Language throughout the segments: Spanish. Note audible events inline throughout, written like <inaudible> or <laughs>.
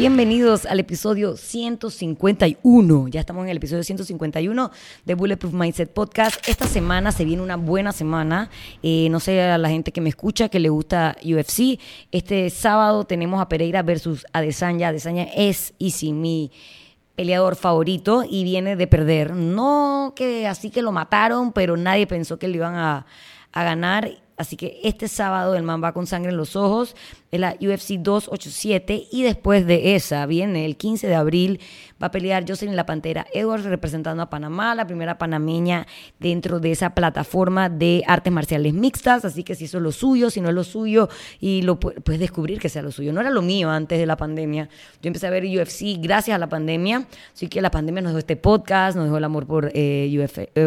Bienvenidos al episodio 151. Ya estamos en el episodio 151 de Bulletproof Mindset Podcast. Esta semana se viene una buena semana. Eh, no sé a la gente que me escucha que le gusta UFC. Este sábado tenemos a Pereira versus Adesanya. Adesanya es y si mi peleador favorito y viene de perder. No que así que lo mataron, pero nadie pensó que le iban a, a ganar. Así que este sábado el man va con sangre en los ojos es la UFC 287 y después de esa viene el 15 de abril va a pelear Jocelyn La Pantera Edwards representando a Panamá, la primera panameña dentro de esa plataforma de artes marciales mixtas, así que si eso es lo suyo, si no es lo suyo y lo puedes descubrir que sea lo suyo. No era lo mío antes de la pandemia. Yo empecé a ver UFC gracias a la pandemia, así que la pandemia nos dejó este podcast, nos dejó el amor por eh,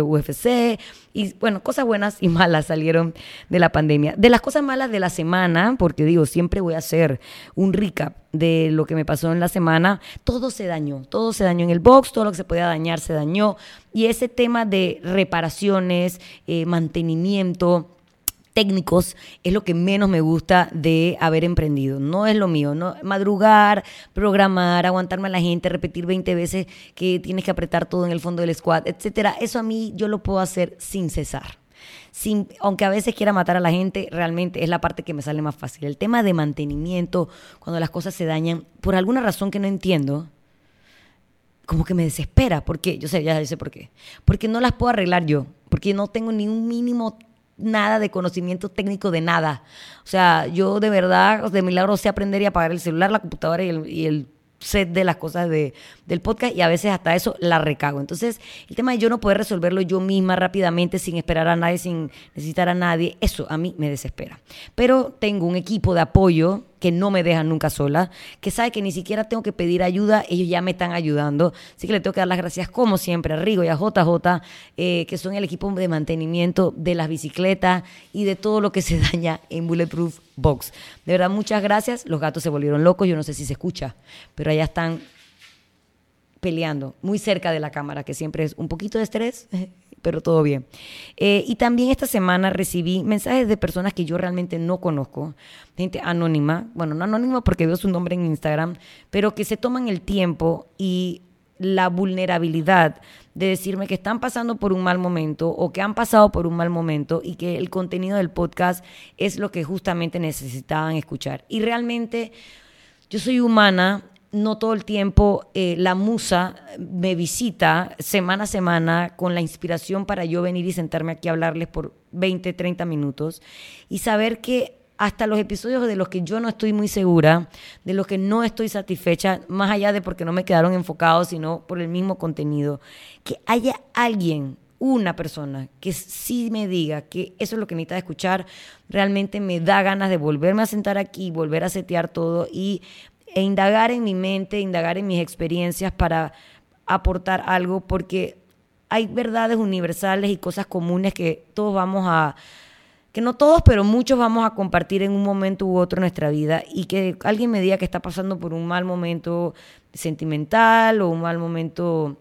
UFC eh, y bueno, cosas buenas y malas salieron de la pandemia. De las cosas malas de la semana, porque digo, siempre voy a hacer un recap de lo que me pasó en la semana. Todo se dañó, todo se dañó en el box, todo lo que se podía dañar se dañó. Y ese tema de reparaciones, eh, mantenimiento, técnicos es lo que menos me gusta de haber emprendido. No es lo mío, no madrugar, programar, aguantarme a la gente, repetir 20 veces que tienes que apretar todo en el fondo del squad, etcétera. Eso a mí yo lo puedo hacer sin cesar sin, aunque a veces quiera matar a la gente, realmente es la parte que me sale más fácil. El tema de mantenimiento, cuando las cosas se dañan, por alguna razón que no entiendo, como que me desespera. ¿Por qué? Yo sé, ya sé por qué. Porque no las puedo arreglar yo, porque no tengo ni un mínimo nada de conocimiento técnico de nada. O sea, yo de verdad, de milagro sé aprender y apagar el celular, la computadora y el set de las cosas de, del podcast y a veces hasta eso la recago. Entonces, el tema de yo no poder resolverlo yo misma rápidamente sin esperar a nadie, sin necesitar a nadie, eso a mí me desespera. Pero tengo un equipo de apoyo que no me dejan nunca sola, que sabe que ni siquiera tengo que pedir ayuda, ellos ya me están ayudando. Así que le tengo que dar las gracias, como siempre, a Rigo y a JJ, eh, que son el equipo de mantenimiento de las bicicletas y de todo lo que se <laughs> daña en Bulletproof Box. De verdad, muchas gracias. Los gatos se volvieron locos, yo no sé si se escucha, pero allá están peleando muy cerca de la cámara, que siempre es un poquito de estrés, pero todo bien. Eh, y también esta semana recibí mensajes de personas que yo realmente no conozco, gente anónima, bueno, no anónima porque veo su nombre en Instagram, pero que se toman el tiempo y la vulnerabilidad de decirme que están pasando por un mal momento o que han pasado por un mal momento y que el contenido del podcast es lo que justamente necesitaban escuchar. Y realmente yo soy humana no todo el tiempo eh, la musa me visita semana a semana con la inspiración para yo venir y sentarme aquí a hablarles por 20, 30 minutos y saber que hasta los episodios de los que yo no estoy muy segura, de los que no estoy satisfecha, más allá de porque no me quedaron enfocados, sino por el mismo contenido, que haya alguien una persona que sí me diga que eso es lo que necesita escuchar, realmente me da ganas de volverme a sentar aquí, volver a setear todo y e indagar en mi mente, indagar en mis experiencias para aportar algo, porque hay verdades universales y cosas comunes que todos vamos a, que no todos, pero muchos vamos a compartir en un momento u otro en nuestra vida y que alguien me diga que está pasando por un mal momento sentimental o un mal momento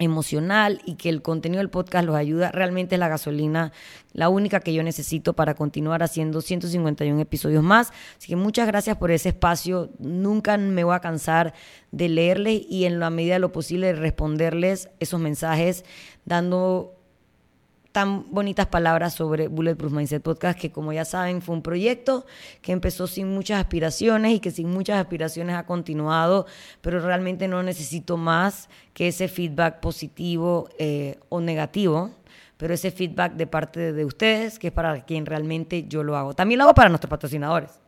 emocional y que el contenido del podcast los ayuda, realmente es la gasolina, la única que yo necesito para continuar haciendo 151 episodios más. Así que muchas gracias por ese espacio. Nunca me voy a cansar de leerles y en la medida de lo posible responderles esos mensajes, dando tan bonitas palabras sobre Bulletproof Mindset Podcast, que como ya saben fue un proyecto que empezó sin muchas aspiraciones y que sin muchas aspiraciones ha continuado, pero realmente no necesito más que ese feedback positivo eh, o negativo, pero ese feedback de parte de ustedes, que es para quien realmente yo lo hago. También lo hago para nuestros patrocinadores,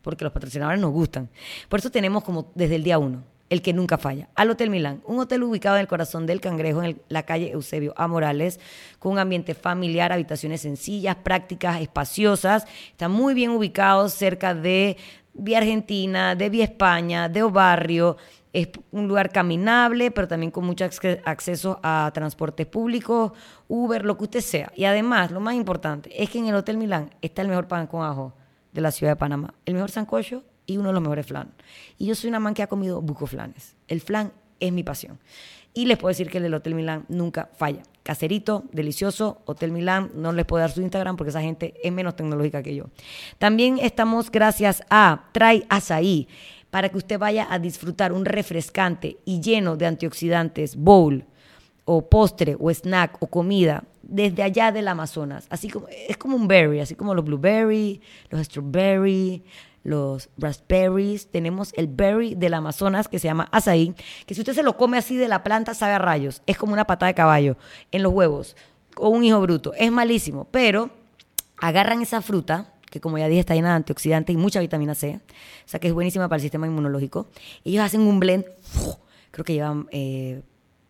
porque los patrocinadores nos gustan. Por eso tenemos como desde el día uno el que nunca falla. Al Hotel Milán, un hotel ubicado en el corazón del Cangrejo, en la calle Eusebio A. Morales, con un ambiente familiar, habitaciones sencillas, prácticas, espaciosas. Está muy bien ubicado cerca de Vía Argentina, de Vía España, de Obarrio. Es un lugar caminable, pero también con mucho acceso a transportes públicos, Uber, lo que usted sea. Y además, lo más importante, es que en el Hotel Milán está el mejor pan con ajo de la ciudad de Panamá, el mejor sancocho y uno de los mejores flan. Y yo soy una man que ha comido buco flanes. El flan es mi pasión. Y les puedo decir que el del Hotel Milán nunca falla. Caserito, delicioso, Hotel Milán, no les puedo dar su Instagram porque esa gente es menos tecnológica que yo. También estamos gracias a Try Azaí. para que usted vaya a disfrutar un refrescante y lleno de antioxidantes bowl o postre o snack o comida desde allá del Amazonas. Así como, es como un berry, así como los blueberry, los strawberry, los raspberries. Tenemos el berry del Amazonas que se llama azaí, que si usted se lo come así de la planta, sabe a rayos. Es como una patada de caballo en los huevos o un hijo bruto. Es malísimo, pero agarran esa fruta que como ya dije está llena de antioxidantes y mucha vitamina C, o sea que es buenísima para el sistema inmunológico. Ellos hacen un blend, creo que llevan eh,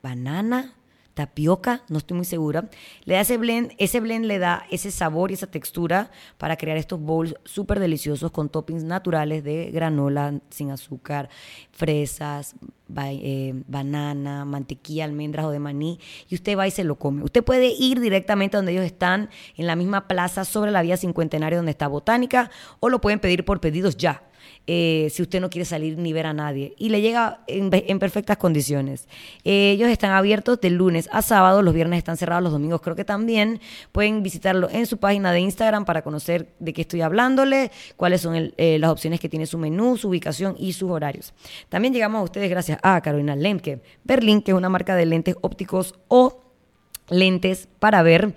banana, tapioca, no estoy muy segura. Le da ese blend, ese blend le da ese sabor y esa textura para crear estos bowls súper deliciosos con toppings naturales de granola sin azúcar, fresas, eh, banana, mantequilla, almendras o de maní, y usted va y se lo come. Usted puede ir directamente donde ellos están, en la misma plaza sobre la vía cincuentenaria donde está Botánica, o lo pueden pedir por pedidos ya. Eh, si usted no quiere salir ni ver a nadie. Y le llega en, perfectas condiciones. Eh, ellos están abiertos de lunes a sábado, los viernes están cerrados, los domingos creo que también. Pueden visitarlo en su página de Instagram para conocer de qué estoy hablándole, cuáles son eh, las opciones que tiene su menú, su ubicación y sus horarios. También llegamos a ustedes gracias a Carolina Lemke, Berlín, que es una marca de lentes ópticos o lentes para ver,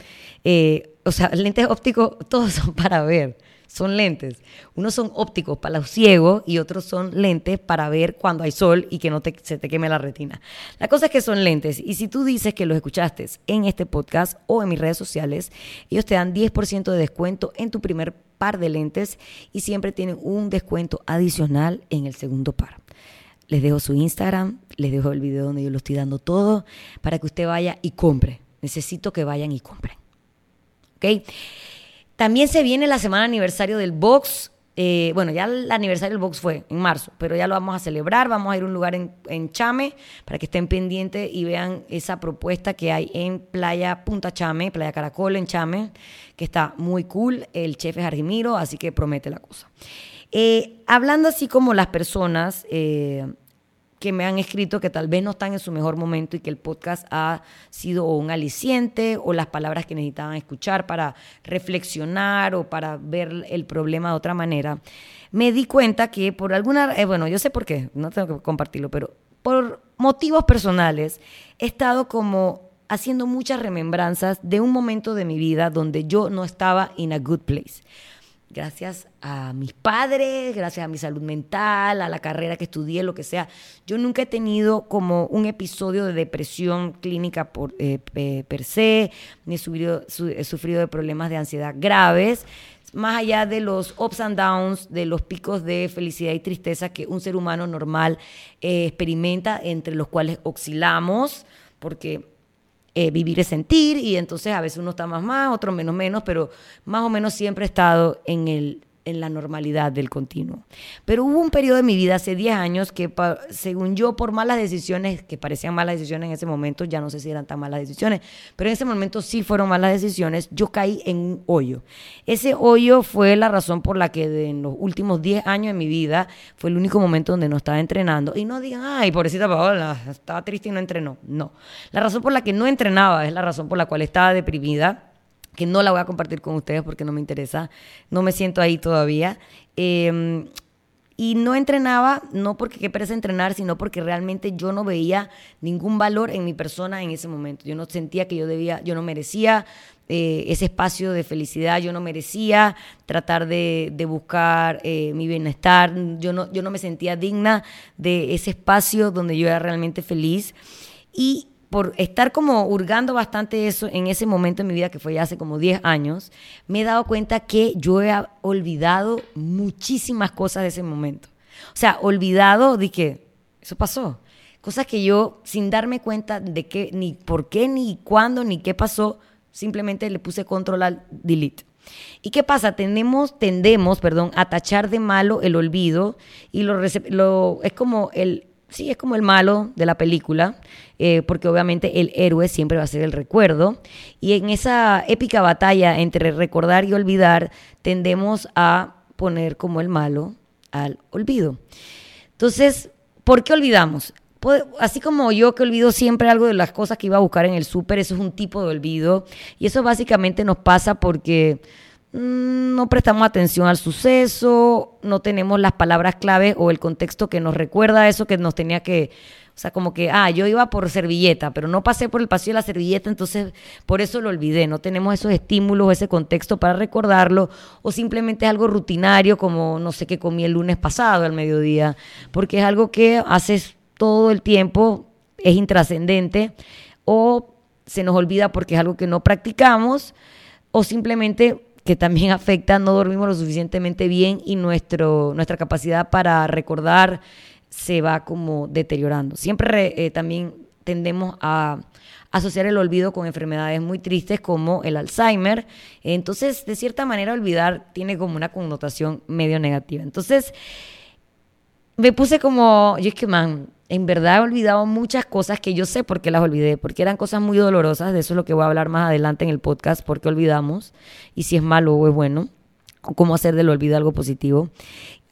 o sea, lentes ópticos, todos son para ver son lentes. Unos son ópticos para los ciegos y otros son lentes para ver cuando hay sol y que no se te queme la retina. La cosa es que son lentes y si tú dices que los escuchaste en este podcast o en mis redes sociales, ellos te dan 10% de descuento en tu primer par de lentes y siempre tienen un descuento adicional en el segundo par. Les dejo su Instagram, les dejo el video donde yo lo estoy dando todo para que usted vaya y compre. Necesito que vayan y compren. ¿Ok? También se viene la semana aniversario del box. Eh, bueno, ya el aniversario del box fue en marzo, pero ya lo vamos a celebrar. Vamos a ir a un lugar en, Chame para que estén pendientes y vean esa propuesta que hay en Playa Punta Chame, Playa Caracol en Chame, que está muy cool. El chef es Argimiro, así que promete la cosa. Eh, hablando así como las personas, eh, que me han escrito que tal vez no están en su mejor momento y que el podcast ha sido un aliciente o las palabras que necesitaban escuchar para reflexionar o para ver el problema de otra manera, me di cuenta que por alguna, eh, bueno, yo sé por qué, no tengo que compartirlo, pero por motivos personales he estado como haciendo muchas remembranzas de un momento de mi vida donde yo no estaba in a good place gracias a mis padres, gracias a mi salud mental, a la carrera que estudié, lo que sea, yo nunca he tenido como un episodio de depresión clínica por, eh, per se, ni he, he sufrido de problemas de ansiedad graves, más allá de los ups and downs, de los picos de felicidad y tristeza que un ser humano normal eh, experimenta, entre los cuales oscilamos, porque eh, vivir es sentir y entonces a veces uno está más más, otro menos menos, pero más o menos siempre he estado en el en la normalidad del continuo. Pero hubo un periodo de mi vida hace 10 años que, según yo, por malas decisiones, que parecían malas decisiones en ese momento, ya no sé si eran tan malas decisiones, pero en ese momento sí fueron malas decisiones, yo caí en un hoyo. Ese hoyo fue la razón por la que en los últimos 10 años de mi vida fue el único momento donde no estaba entrenando. Y no digan, ay, pobrecita Paola, estaba triste y no entrenó. No. La razón por la que no entrenaba es la razón por la cual estaba deprimida que no la voy a compartir con ustedes porque no me interesa, no me siento ahí todavía. Em, y no entrenaba, no porque qué pereza entrenar, sino porque realmente yo no veía ningún valor en mi persona en ese momento. Yo no sentía que yo debía, yo no merecía eh, ese espacio de felicidad, yo no merecía tratar de, buscar eh, mi bienestar, yo no, yo no me sentía digna de ese espacio donde yo era realmente feliz. Y por estar como hurgando bastante eso en ese momento en mi vida, que fue ya hace como 10 años, me he dado cuenta que yo he olvidado muchísimas cosas de ese momento. O sea, olvidado de que eso pasó. Cosas que yo, sin darme cuenta de qué, ni por qué, ni cuándo, ni qué pasó, simplemente le puse control al delete. ¿Y qué pasa? Tendemos, tendemos, perdón, a tachar de malo el olvido y lo, lo es como el sí, es como el malo de la película, eh, porque obviamente el héroe siempre va a ser el recuerdo. Y en esa épica batalla entre recordar y olvidar, tendemos a poner como el malo al olvido. Entonces, ¿por qué olvidamos? Así como yo que olvido siempre algo de las cosas que iba a buscar en el súper, eso es un tipo de olvido. Y eso básicamente nos pasa porque no prestamos atención al suceso, no tenemos las palabras clave o el contexto que nos recuerda eso que nos tenía que, o sea, como que, ah, yo iba por servilleta, pero no pasé por el pasillo de la servilleta, entonces por eso lo olvidé. No tenemos esos estímulos, ese contexto para recordarlo, o simplemente es algo rutinario, como no sé qué comí el lunes pasado al mediodía, porque es algo que haces todo el tiempo, es intrascendente, o se nos olvida porque es algo que no practicamos, o simplemente que también afecta, no dormimos lo suficientemente bien y nuestro, nuestra capacidad para recordar se va como deteriorando. Siempre eh, también tendemos a asociar el olvido con enfermedades muy tristes como el Alzheimer. Entonces, de cierta manera, olvidar tiene como una connotación medio negativa. Entonces, me puse como, yo es que, man, en verdad he olvidado muchas cosas que yo sé por qué las olvidé, porque eran cosas muy dolorosas, de eso es lo que voy a hablar más adelante en el podcast, por qué olvidamos y si es malo o es bueno, o cómo hacer del olvido algo positivo.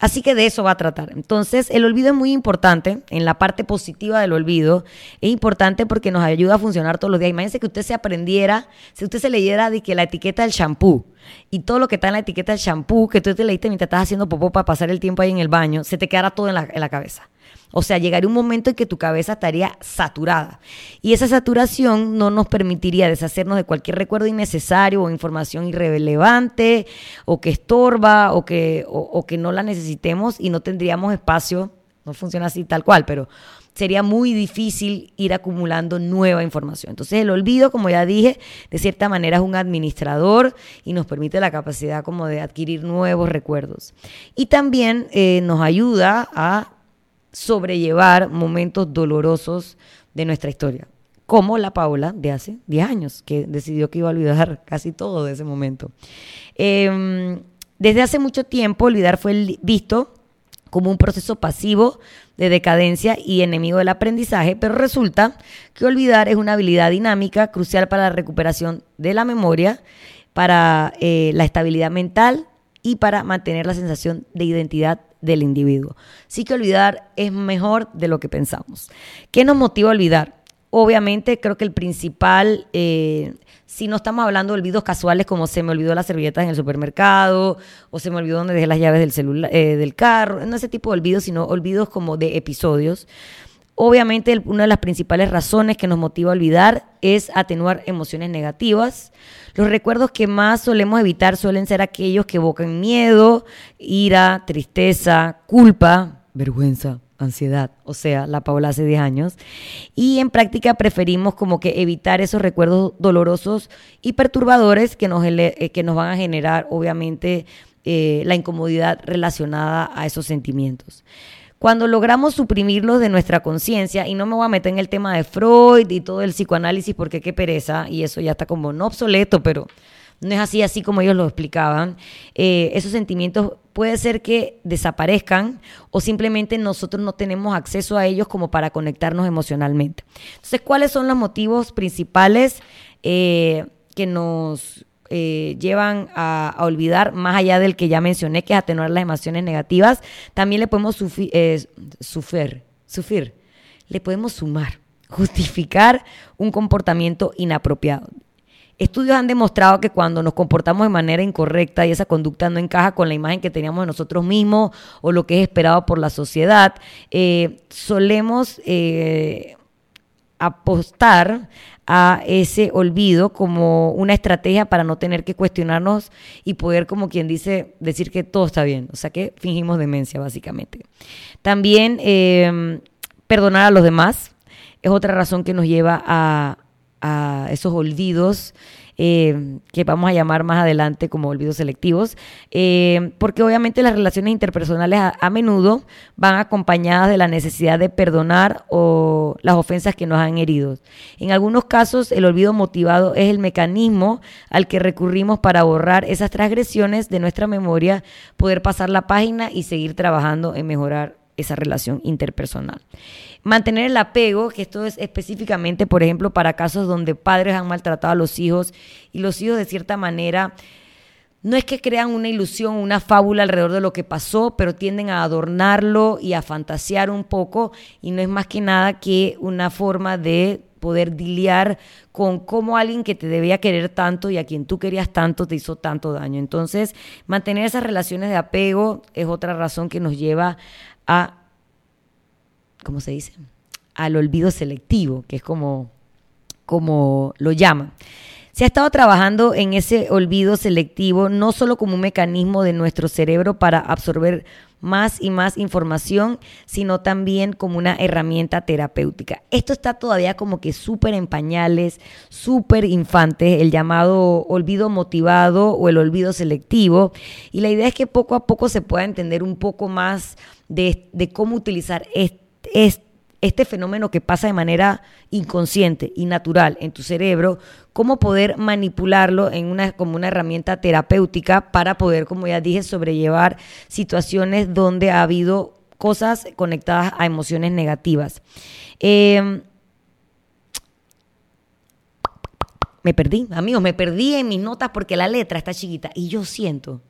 Así que de eso va a tratar. Entonces, el olvido es muy importante, en la parte positiva del olvido, es importante porque nos ayuda a funcionar todos los días. Imagínense que usted se aprendiera, si usted se leyera de que la etiqueta del shampoo y todo lo que está en la etiqueta del shampoo, que tú te leíste mientras estás haciendo popó para pasar el tiempo ahí en el baño, se te quedara todo en la, en la cabeza. O sea, llegaría un momento en que tu cabeza estaría saturada. Y esa saturación no nos permitiría deshacernos de cualquier recuerdo innecesario o información irrelevante o que estorba o que, o, que no la necesitemos y no tendríamos espacio. No funciona así tal cual, pero sería muy difícil ir acumulando nueva información. Entonces el olvido, como ya dije, de cierta manera es un administrador y nos permite la capacidad como de adquirir nuevos recuerdos. Y también eh, nos ayuda a sobrellevar momentos dolorosos de nuestra historia, como la Paula de hace 10 años, que decidió que iba a olvidar <laughs> casi todo de ese momento. Em, desde hace mucho tiempo, olvidar fue visto como un proceso pasivo de decadencia y enemigo del aprendizaje, pero resulta que olvidar es una habilidad dinámica crucial para la recuperación de la memoria, para eh, la estabilidad mental y para mantener la sensación de identidad del individuo. Sí que olvidar es mejor de lo que pensamos. ¿Qué nos motiva a olvidar? Obviamente creo que el principal, eh, si no estamos hablando de olvidos casuales como se me olvidó las servilletas en el supermercado o se me olvidó donde dejé las llaves del, eh, del carro, no ese tipo de olvidos, sino olvidos como de episodios. Obviamente una de las principales razones que nos motiva a olvidar es atenuar emociones negativas. Los recuerdos que más solemos evitar suelen ser aquellos que evocan miedo, ira, tristeza, culpa, vergüenza, ansiedad, o sea, la Paula hace 10 años. Y en práctica preferimos como que evitar esos recuerdos dolorosos y perturbadores que nos, eh, que nos van a generar, obviamente, eh, la incomodidad relacionada a esos sentimientos. Cuando logramos suprimirlos de nuestra conciencia, y no me voy a meter en el tema de Freud y todo el psicoanálisis porque qué pereza, y eso ya está como no obsoleto, pero no es así, así como ellos lo explicaban. Eh, esos sentimientos puede ser que desaparezcan o simplemente nosotros no tenemos acceso a ellos como para conectarnos emocionalmente. Entonces, ¿cuáles son los motivos principales eh, que nos eh, llevan a, olvidar, más allá del que ya mencioné, que es atenuar las emociones negativas, también le podemos eh, sufrir, sufrir, le podemos sumar, <laughs> justificar un comportamiento inapropiado. Estudios han demostrado que cuando nos comportamos de manera incorrecta y esa conducta no encaja con la imagen que teníamos de nosotros mismos o lo que es esperado por la sociedad, eh, solemos apostar a ese olvido como una estrategia para no tener que cuestionarnos y poder, como quien dice, decir que todo está bien. O sea que fingimos demencia, básicamente. También em, perdonar a los demás es otra razón que nos lleva a, a esos olvidos eh, que vamos a llamar más adelante como olvidos selectivos, eh, porque obviamente las relaciones interpersonales a, menudo van acompañadas de la necesidad de perdonar o las ofensas que nos han herido. En algunos casos, el olvido motivado es el mecanismo al que recurrimos para borrar esas transgresiones de nuestra memoria, poder pasar la página y seguir trabajando en mejorar esa relación interpersonal. Mantener el apego, que esto es específicamente, por ejemplo, para casos donde padres han maltratado a los hijos y los hijos de cierta manera no es que crean una ilusión, una fábula alrededor de lo que pasó, pero tienden a adornarlo y a fantasear un poco y no es más que nada que una forma de poder diliar con cómo alguien que te debía querer tanto y a quien tú querías tanto te hizo tanto daño. Entonces, mantener esas relaciones de apego es otra razón que nos lleva a, ¿cómo se dice? Al olvido selectivo, que es como, como lo llaman. Se ha estado trabajando en ese olvido selectivo no solo como un mecanismo de nuestro cerebro para absorber más y más información, sino también como una herramienta terapéutica. Esto está todavía como que súper en pañales, súper infantes, el llamado olvido motivado o el olvido selectivo. Y la idea es que poco a poco se pueda entender un poco más de, cómo utilizar este este fenómeno que pasa de manera inconsciente y natural en tu cerebro, cómo poder manipularlo en una, como una herramienta terapéutica para poder, como ya dije, sobrellevar situaciones donde ha habido cosas conectadas a emociones negativas. Em, me perdí, amigos, me perdí en mis notas porque la letra está chiquita y yo siento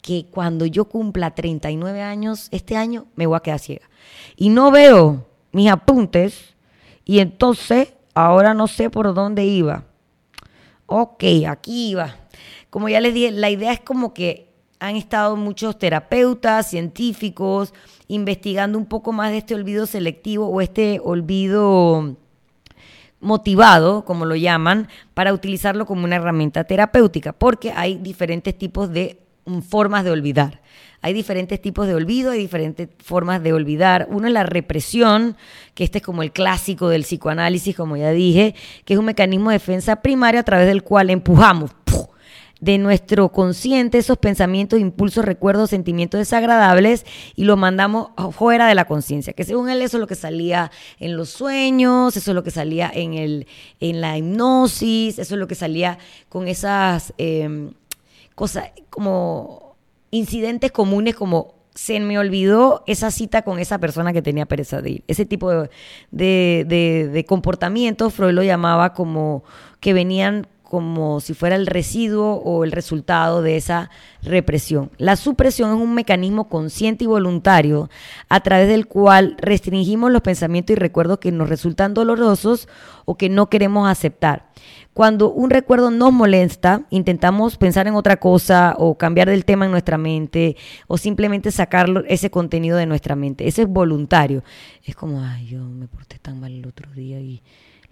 que cuando yo cumpla 39 años, este año, me voy a quedar ciega. Y no veo mis apuntes y entonces ahora no sé por dónde iba. Ok, aquí iba. Como ya les dije, la idea es como que han estado muchos terapeutas, científicos, investigando un poco más de este olvido selectivo o este olvido motivado, como lo llaman, para utilizarlo como una herramienta terapéutica, porque hay diferentes tipos de formas de olvidar. Hay diferentes tipos de olvido, hay diferentes formas de olvidar. Uno es la represión, que este es como el clásico del psicoanálisis, como ya dije, que es un mecanismo de defensa primaria a través del cual empujamos de nuestro consciente esos pensamientos, impulsos, recuerdos, sentimientos desagradables y lo mandamos fuera de la conciencia, que según él eso es lo que salía en los sueños, eso es lo que salía en, el, en la hipnosis, eso es lo que salía con esas em, cosas como incidentes comunes como se me olvidó esa cita con esa persona que tenía pereza de ir. Ese tipo de, de, de, comportamiento Freud lo llamaba como que venían como si fuera el residuo o el resultado de esa represión. La supresión es un mecanismo consciente y voluntario a través del cual restringimos los pensamientos y recuerdos que nos resultan dolorosos o que no queremos aceptar. Cuando un recuerdo nos molesta, intentamos pensar en otra cosa o cambiar del tema en nuestra mente o simplemente sacar ese contenido de nuestra mente. Eso es voluntario. Es como, ay, yo me porté tan mal el otro día y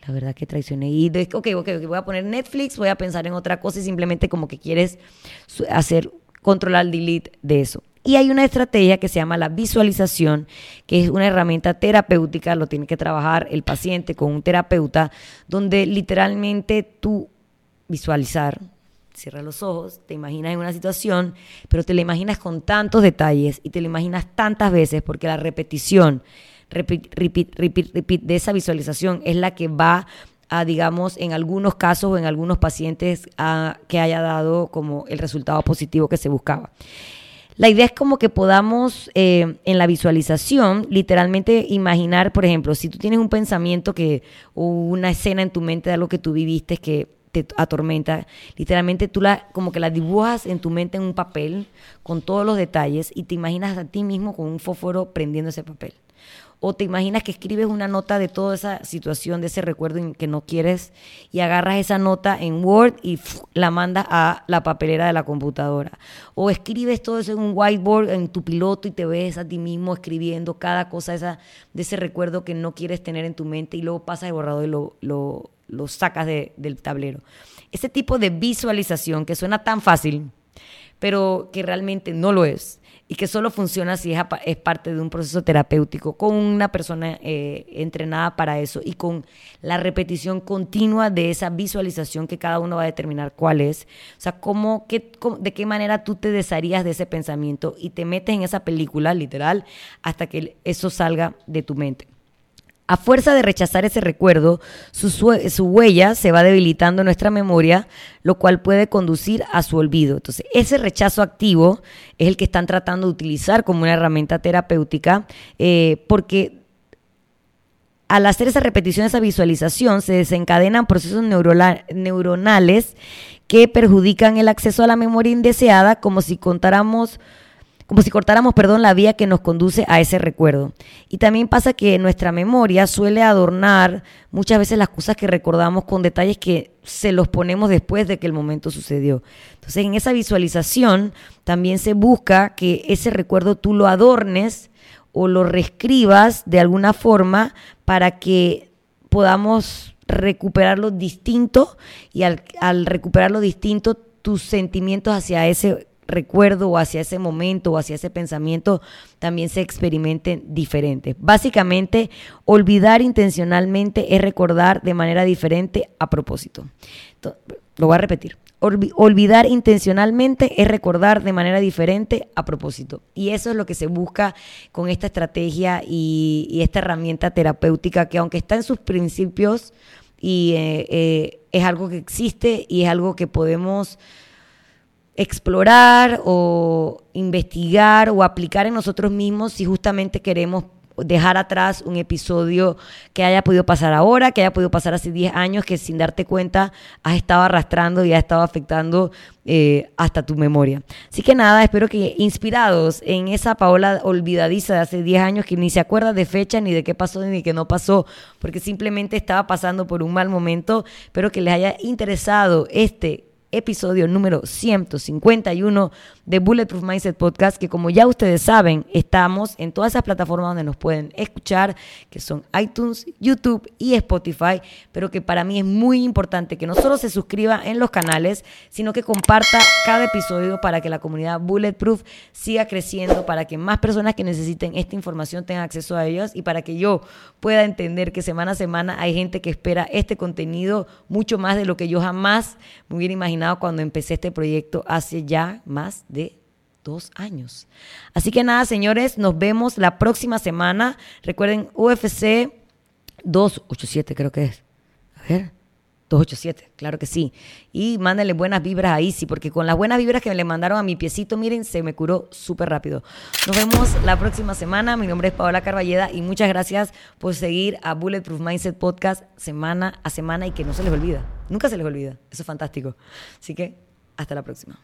la verdad que traicioné. Y ok, ok, voy a poner Netflix, voy a pensar en otra cosa y simplemente como que quieres hacer, controlar el delete de eso. Y hay una estrategia que se llama la visualización, que es una herramienta terapéutica, lo tiene que trabajar el paciente con un terapeuta, donde literalmente tú visualizar, cierra los ojos, te imaginas en una situación, pero te la imaginas con tantos detalles y te la imaginas tantas veces porque la repetición, repeat, repeat, repeat, repeat de esa visualización es la que va a, digamos, en algunos casos o en algunos pacientes a, que haya dado como el resultado positivo que se buscaba. La idea es como que podamos eh, en la visualización literalmente imaginar, por ejemplo, si tú tienes un pensamiento que o una escena en tu mente de algo que tú viviste que te atormenta, literalmente tú la como que la dibujas en tu mente en un papel con todos los detalles y te imaginas a ti mismo con un fósforo prendiendo ese papel o te imaginas que escribes una nota de toda esa situación, de ese recuerdo que no quieres y agarras esa nota en Word y la mandas a la papelera de la computadora. O escribes todo eso en un whiteboard en tu piloto y te ves a ti mismo escribiendo cada cosa de ese recuerdo que no quieres tener en tu mente y luego pasas el borrador y lo, lo, sacas del tablero. Ese tipo de visualización que suena tan fácil, pero que realmente no lo es y que solo funciona si es, parte de un proceso terapéutico con una persona eh, entrenada para eso y con la repetición continua de esa visualización que cada uno va a determinar cuál es. O sea, cómo, qué, de qué manera tú te desharías de ese pensamiento y te metes en esa película, literal, hasta que eso salga de tu mente. A fuerza de rechazar ese recuerdo, su, huella se va debilitando en nuestra memoria, lo cual puede conducir a su olvido. Entonces, ese rechazo activo es el que están tratando de utilizar como una herramienta terapéutica, eh, porque al hacer esa repetición, esa visualización, se desencadenan procesos neuronales que perjudican el acceso a la memoria indeseada, como si contáramos como si cortáramos, perdón, la vía que nos conduce a ese recuerdo. Y también pasa que nuestra memoria suele adornar muchas veces las cosas que recordamos con detalles que se los ponemos después de que el momento sucedió. Entonces, en esa visualización también se busca que ese recuerdo tú lo adornes o lo reescribas de alguna forma para que podamos recuperarlo distinto y al, al recuperarlo distinto tus sentimientos hacia ese recuerdo o hacia ese momento o hacia ese pensamiento también se experimenten diferentes. Básicamente, olvidar intencionalmente es recordar de manera diferente a propósito. lo voy a repetir. olvidar intencionalmente es recordar de manera diferente a propósito. Y eso es lo que se busca con esta estrategia y, esta herramienta terapéutica que aunque está en sus principios y eh, eh, es algo que existe y es algo que podemos explorar o investigar o aplicar en nosotros mismos si justamente queremos dejar atrás un episodio que haya podido pasar ahora, que haya podido pasar hace 10 años, que sin darte cuenta has estado arrastrando y has estado afectando eh, hasta tu memoria. Así que nada, espero que inspirados en esa Paola olvidadiza de hace 10 años que ni se acuerda de fecha, ni de qué pasó, ni de qué no pasó, porque simplemente estaba pasando por un mal momento, espero que les haya interesado este episodio número 151 de Bulletproof Mindset Podcast, que como ya ustedes saben, estamos en todas esas plataformas donde nos pueden escuchar, que son iTunes, YouTube y Spotify, pero que para mí es muy importante que no solo se suscriba en los canales, sino que comparta cada episodio para que la comunidad Bulletproof siga creciendo, para que más personas que necesiten esta información tengan acceso a ellos y para que yo pueda entender que semana a semana hay gente que espera este contenido mucho más de lo que yo jamás me hubiera imaginado cuando empecé este proyecto hace ya más de dos años. Así que nada, señores, nos vemos la próxima semana. Recuerden, UFC 287 creo que es. A ver. 287, claro que sí. Y mándenle buenas vibras a Easy, porque con las buenas vibras que le mandaron a mi piecito, miren, se me curó súper rápido. Nos vemos la próxima semana. Mi nombre es Paola Carballeda y muchas gracias por seguir a Bulletproof Mindset Podcast semana a semana y que no se les olvida. Nunca se les olvida. Eso es fantástico. Así que hasta la próxima.